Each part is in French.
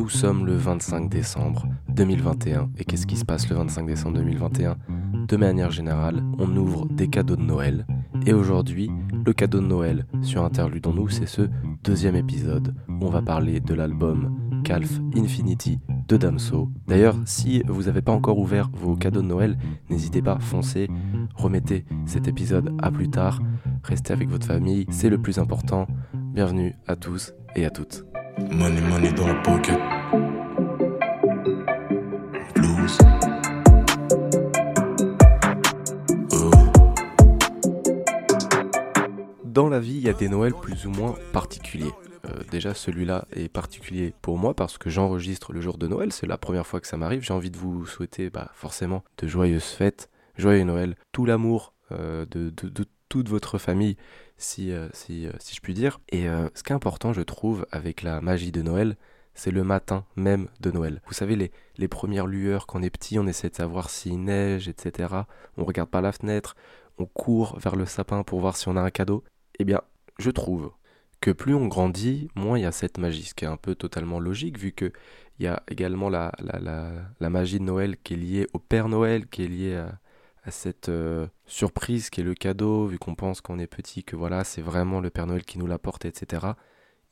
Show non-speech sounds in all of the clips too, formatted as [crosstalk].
Nous sommes le 25 décembre 2021. Et qu'est-ce qui se passe le 25 décembre 2021 De manière générale, on ouvre des cadeaux de Noël. Et aujourd'hui, le cadeau de Noël sur Interludons-nous, c'est ce deuxième épisode on va parler de l'album Calf Infinity de Damso. D'ailleurs, si vous n'avez pas encore ouvert vos cadeaux de Noël, n'hésitez pas, foncez, remettez cet épisode à plus tard, restez avec votre famille, c'est le plus important. Bienvenue à tous et à toutes. Money, money dans la pocket. Oh. Dans la vie, il y a des Noëls plus ou moins particuliers. Euh, déjà, celui-là est particulier pour moi parce que j'enregistre le jour de Noël. C'est la première fois que ça m'arrive. J'ai envie de vous souhaiter bah, forcément de joyeuses fêtes, joyeux Noël, tout l'amour euh, de- de toute votre famille, si, euh, si, euh, si je puis dire. Et euh, ce qui est important, je trouve, avec la magie de Noël, c'est le matin même de Noël. Vous savez, les, les premières lueurs, quand on est petit, on essaie de savoir s'il neige, etc. On regarde par la fenêtre, on court vers le sapin pour voir si on a un cadeau. Eh bien, je trouve que plus on grandit, moins il y a cette magie, ce qui est un peu totalement logique, vu que il y a également la, la, la, la magie de Noël qui est liée au Père Noël, qui est liée à, à cette euh, surprise qui est le cadeau, vu qu'on pense quand on est petit que voilà, c'est vraiment le Père Noël qui nous l'apporte, etc.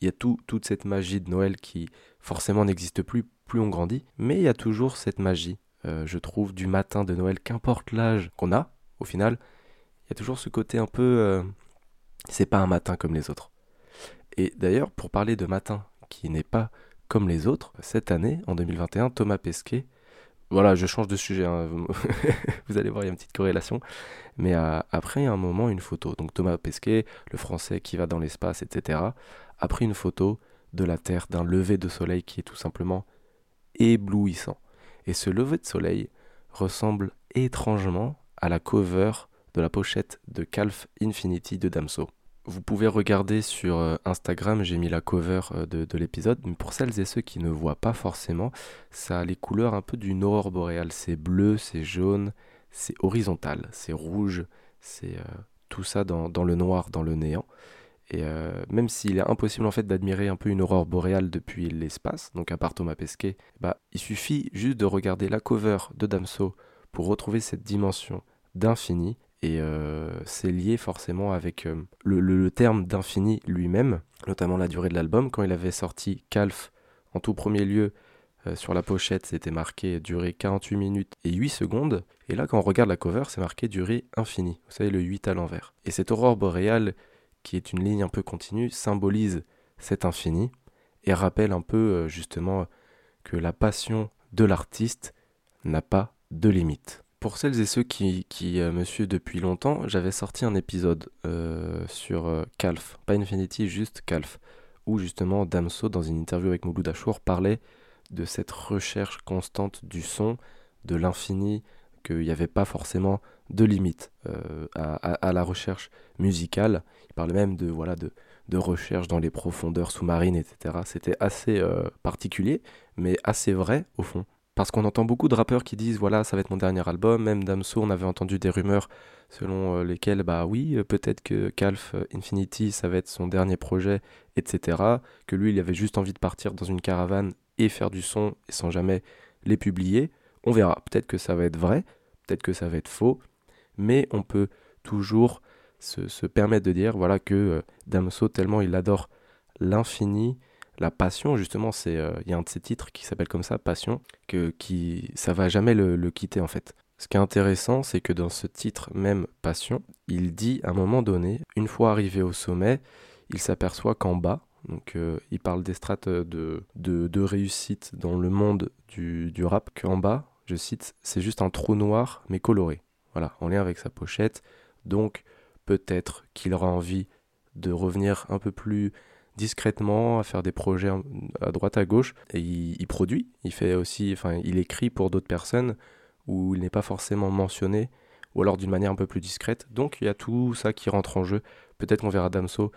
Il y a tout, toute cette magie de Noël qui forcément n'existe plus plus on grandit, mais il y a toujours cette magie, euh, je trouve, du matin de Noël, qu'importe l'âge qu'on a, au final, il y a toujours ce côté un peu... euh, c'est pas un matin comme les autres. Et d'ailleurs, pour parler de matin qui n'est pas comme les autres, cette année, en 2021, Thomas Pesquet, voilà, je change de sujet, hein, [laughs] vous, allez voir, il y a une petite corrélation, mais euh, après, un moment, une photo. Donc Thomas Pesquet, le français qui va dans l'espace, etc., a pris une photo de la Terre, d'un lever de soleil qui est tout simplement éblouissant. Et ce lever de soleil ressemble étrangement à la cover de la pochette de Calf Infinity de Damso. Vous pouvez regarder sur euh, Instagram, j'ai mis la cover euh, de, de l'épisode, mais pour celles et ceux qui ne voient pas forcément, ça a les couleurs un peu d'une aurore boréale. C'est bleu, c'est jaune, c'est horizontal, c'est rouge, c'est euh, tout ça dans, le noir, dans le néant. Et même s'il est impossible en fait d'admirer un peu une aurore boréale depuis l'espace, donc à part Thomas Pesquet, bah, il suffit juste de regarder la cover de Damso pour retrouver cette dimension d'infini. Et euh, c'est lié forcément avec euh, le, terme d'infini lui-même, notamment la durée de l'album. Quand il avait sorti Calf, en tout premier lieu, euh, sur la pochette, c'était marqué durée 48 minutes et 8 secondes. Et là, quand on regarde la cover, c'est marqué durée infinie. Vous savez, le 8 à l'envers. Et cette aurore boréale, qui est une ligne un peu continue, symbolise cet infini et rappelle un peu justement que la passion de l'artiste n'a pas de limite. Pour celles et ceux qui, euh, me suivent depuis longtemps, j'avais sorti un épisode euh, sur euh, Calf, pas Infinity, juste Calf, où justement Damso, dans une interview avec Mouloud Achour, parlait de cette recherche constante du son, de l'infini, qu'il n'y avait pas forcément de limite euh, à, la recherche musicale. Il parlait même de, voilà, de, de recherche dans les profondeurs sous-marines, etc. C'était assez particulier, mais assez vrai au fond. Parce qu'on entend beaucoup de rappeurs qui disent voilà, ça va être mon dernier album. Même Damso, on avait entendu des rumeurs selon euh, lesquelles, bah oui, euh, peut-être que Calf euh, Infinity, ça va être son dernier projet, etc. Que lui, il avait juste envie de partir dans une caravane et faire du son et sans jamais les publier. On verra. Peut-être que ça va être vrai, peut-être que ça va être faux, mais on peut toujours se, se permettre de dire voilà que Damso, tellement il adore l'infini, la passion, justement, c'est euh, il y a un de ses titres qui s'appelle comme ça, Passion, que qui ça va jamais le, quitter en fait. Ce qui est intéressant, c'est que dans ce titre même Passion, il dit à un moment donné, une fois arrivé au sommet, il s'aperçoit qu'en bas, donc euh, il parle des strates de, de, de réussite dans le monde du, du rap, qu'en bas, je cite, c'est juste un trou noir mais coloré. Voilà, en lien avec sa pochette. Donc peut-être qu'il aura envie de revenir un peu plus discrètement, à faire des projets à droite à gauche. Et il, produit, il fait aussi, enfin, il écrit pour d'autres personnes où il n'est pas forcément mentionné, ou alors d'une manière un peu plus discrète. Donc il y a tout ça qui rentre en jeu. Peut-être qu'on verra Damso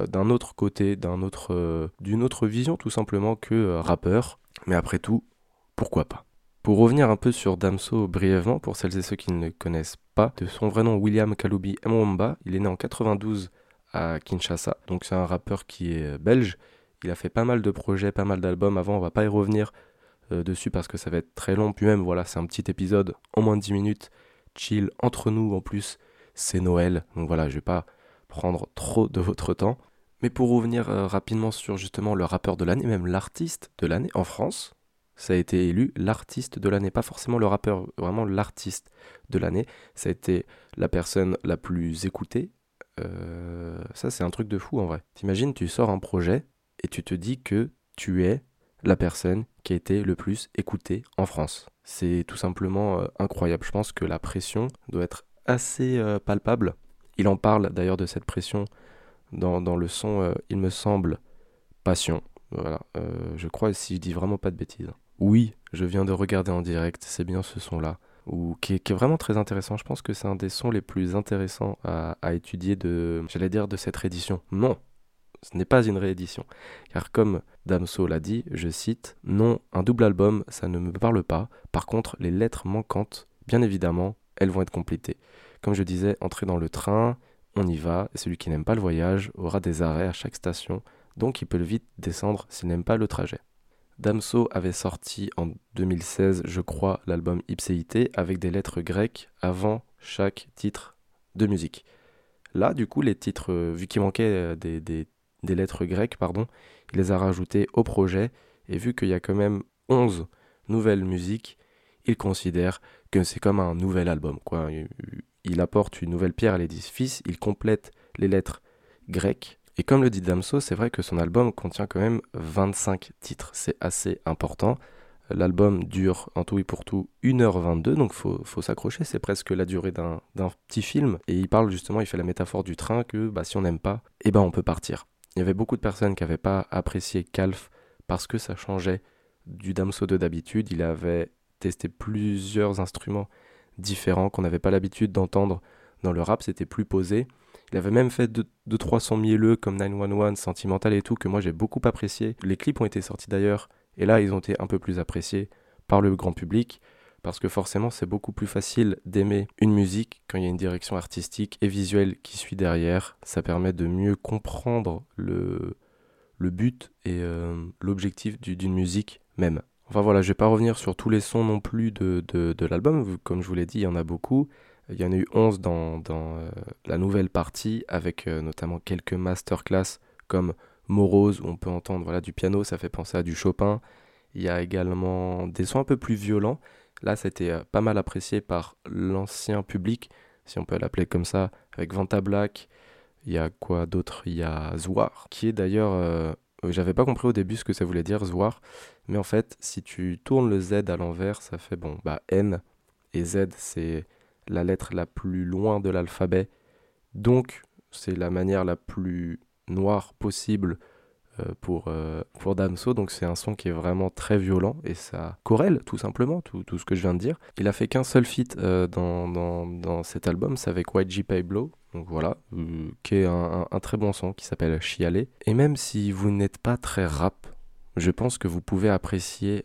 euh, d'un autre côté, d'un autre, euh, d'une autre vision tout simplement que euh, rappeur. Mais après tout, pourquoi pas? Pour revenir un peu sur Damso brièvement, pour celles et ceux qui ne le connaissent pas, de son vrai nom William Kaloubi Mwamba, il est né en 92 Kinshasa. Donc c'est un rappeur qui est belge Il a fait pas mal de projets, pas mal d'albums avant, on va pas y revenir euh, dessus parce que ça va être très long. Puis même, voilà, c'est un petit épisode en moins de 10 minutes, chill entre nous en plus. C'est Noël, donc voilà, je vais pas prendre trop de votre temps. Mais pour revenir euh, rapidement sur justement le rappeur de l'année, même l'artiste de l'année en France, ça a été élu l'artiste de l'année, pas forcément le rappeur, vraiment l'artiste de l'année. Ça a été la personne la plus écoutée. Euh, ça, c'est un truc de fou en vrai. T'imagines, tu sors un projet et tu te dis que tu es la personne qui a été le plus écoutée en France. C'est tout simplement euh, incroyable. Je pense que la pression doit être assez euh, palpable. Il en parle d'ailleurs de cette pression dans, dans le son, il me semble, Passion. Voilà, je crois si je dis vraiment pas de bêtises. Oui, je viens de regarder en direct, c'est bien ce son-là, ou qui, est, vraiment très intéressant. Je pense que c'est un des sons les plus intéressants à, étudier de, j'allais dire, de cette réédition. Non, ce n'est pas une réédition. Car comme Damso l'a dit, je cite, Non, un double album, ça ne me parle pas. Par contre, les lettres manquantes, bien évidemment, elles vont être complétées. Comme je disais, entrer dans le train, on y va, et celui qui n'aime pas le voyage aura des arrêts à chaque station, donc il peut vite descendre s'il n'aime pas le trajet. Damso avait sorti en 2016, je crois, l'album Ipséité avec des lettres grecques avant chaque titre de musique. Là, du coup, les titres, euh, vu qu'il manquait euh, des, lettres grecques, pardon, il les a rajoutées au projet, et vu qu'il y a quand même 11 nouvelles musiques, il considère que c'est comme un nouvel album. Il apporte une nouvelle pierre à l'édifice, il complète les lettres grecques. Et comme le dit Damso, c'est vrai que son album contient quand même 25 titres. C'est assez important. L'album dure en tout et pour tout 1h22, donc faut, faut s'accrocher, c'est presque la durée d'un petit film. Et il parle justement, il fait la métaphore du train que bah, si on n'aime pas, eh ben on peut partir. Il y avait beaucoup de personnes qui n'avaient pas apprécié Calf parce que ça changeait du Damso de d'habitude. Il avait testé plusieurs instruments différents qu'on n'avait pas l'habitude d'entendre dans le rap, c'était plus posé. Il avait même fait 2 300 mielleux comme 911, Sentimental et tout, que moi j'ai beaucoup apprécié. Les clips ont été sortis d'ailleurs, et là ils ont été un peu plus appréciés par le grand public parce que forcément c'est beaucoup plus facile d'aimer une musique quand il y a une direction artistique et visuelle qui suit derrière. Ça permet de mieux comprendre le, but et euh, l'objectif d'une musique même. Enfin voilà, je vais pas revenir sur tous les sons non plus de, l'album, comme je vous l'ai dit, il y en a beaucoup. Il y en a eu 11 dans, dans euh, la nouvelle partie, avec euh, notamment quelques masterclass comme Morose, où on peut entendre voilà, du piano, ça fait penser à du Chopin. Il y a également des sons un peu plus violents, Là, c'était euh, pas mal apprécié par l'ancien public, si on peut l'appeler comme ça, avec Vanta Black. Il y a quoi d'autre? Il y a Zwar, qui est d'ailleurs. Euh, j'avais pas compris au début ce que ça voulait dire, Zwar. Mais en fait, si tu tournes le Z à l'envers, ça fait bon, bah N. Et Z, c'est la lettre la plus loin de l'alphabet. Donc, c'est la manière la plus noire possible euh, pour, euh, pour Damso. Donc c'est un son qui est vraiment très violent et ça corrèle tout simplement tout, tout ce que je viens de dire. Il a fait qu'un seul feat euh, dans, dans, dans, cet album, c'est avec YG Pablo. Donc voilà, qui est un, un, très bon son qui s'appelle Chialer. Et même si vous n'êtes pas très rap, je pense que vous pouvez apprécier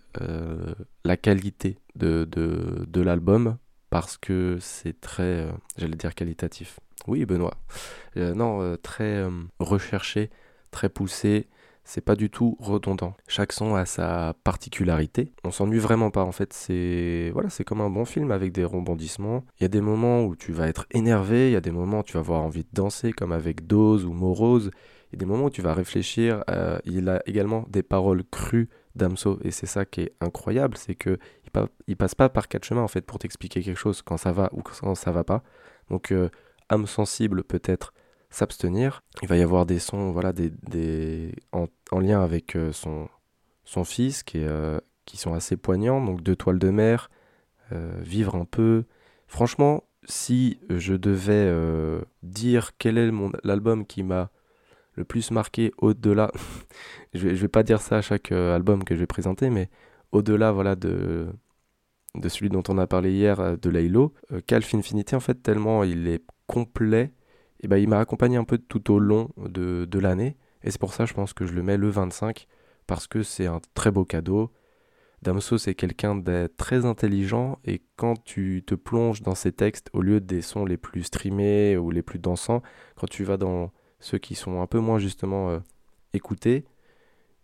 la qualité de, de, de l'album parce que c'est très, j'allais dire qualitatif. Oui, Benoît. non, très recherché, très poussé c'est pas du tout redondant. Chaque son a sa particularité. On s'ennuie vraiment pas en fait. C'est voilà, c'est comme un bon film avec des rebondissements. Il y a des moments où tu vas être énervé, il y a des moments où tu vas avoir envie de danser comme avec Dose ou Morose. Il y a des moments où tu vas réfléchir. Euh, il a également des paroles crues d'Amso et c'est ça qui est incroyable, c'est que il, passe pas par quatre chemins en fait pour t'expliquer quelque chose quand ça va ou quand ça va pas. Donc euh, âme sensible peut-être s'abstenir. Il va y avoir des sons voilà, des, en, lien avec euh, son, son fils qui, euh, qui sont assez poignants. Donc Deux toiles de mer, Vivre un peu. Franchement, si je devais dire quel est l'album qui m'a le plus marqué au-delà, [laughs] je, vais, je vais pas dire ça à chaque album que je vais présenter, mais au-delà voilà, de, celui dont on a parlé hier, de Laylo, Calf Infinity, en fait, tellement il est complet et ben, il m'a accompagné un peu tout au long de, de l'année. Et c'est pour ça, je pense que je le mets le 25, parce que c'est un très beau cadeau. Damso, c'est quelqu'un de très intelligent, et quand tu te plonges dans ses textes, au lieu des sons les plus streamés ou les plus dansants, quand tu vas dans ceux qui sont un peu moins justement euh, écoutés,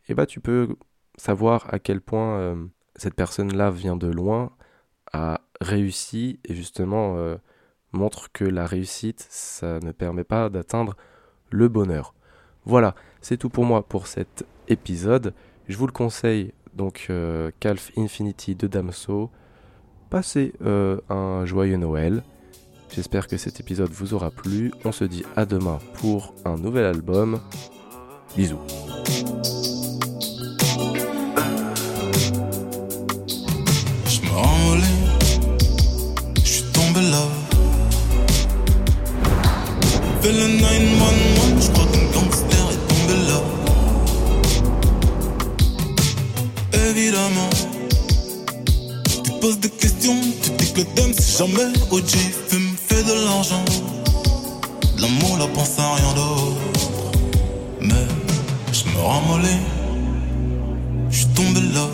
et bah tu peux savoir à quel point euh, cette personne-là vient de loin, a réussi et justement euh, montre que la réussite, ça ne permet pas d'atteindre le bonheur. Voilà, c'est tout pour moi pour cet épisode. Je vous le conseille, donc euh, Calf Infinity de Damso. Passez un joyeux Noël. J'espère que cet épisode vous aura plu. On se dit à demain pour un nouvel album. Bisous. Fais le 911, je crois qu'un gangster est tombé là. Évidemment, tu poses des questions, tu dis que le c'est jamais OG, fume, fait de l'argent. L'amour, la pense à rien d'autre. Mais je me rends je suis tombé là.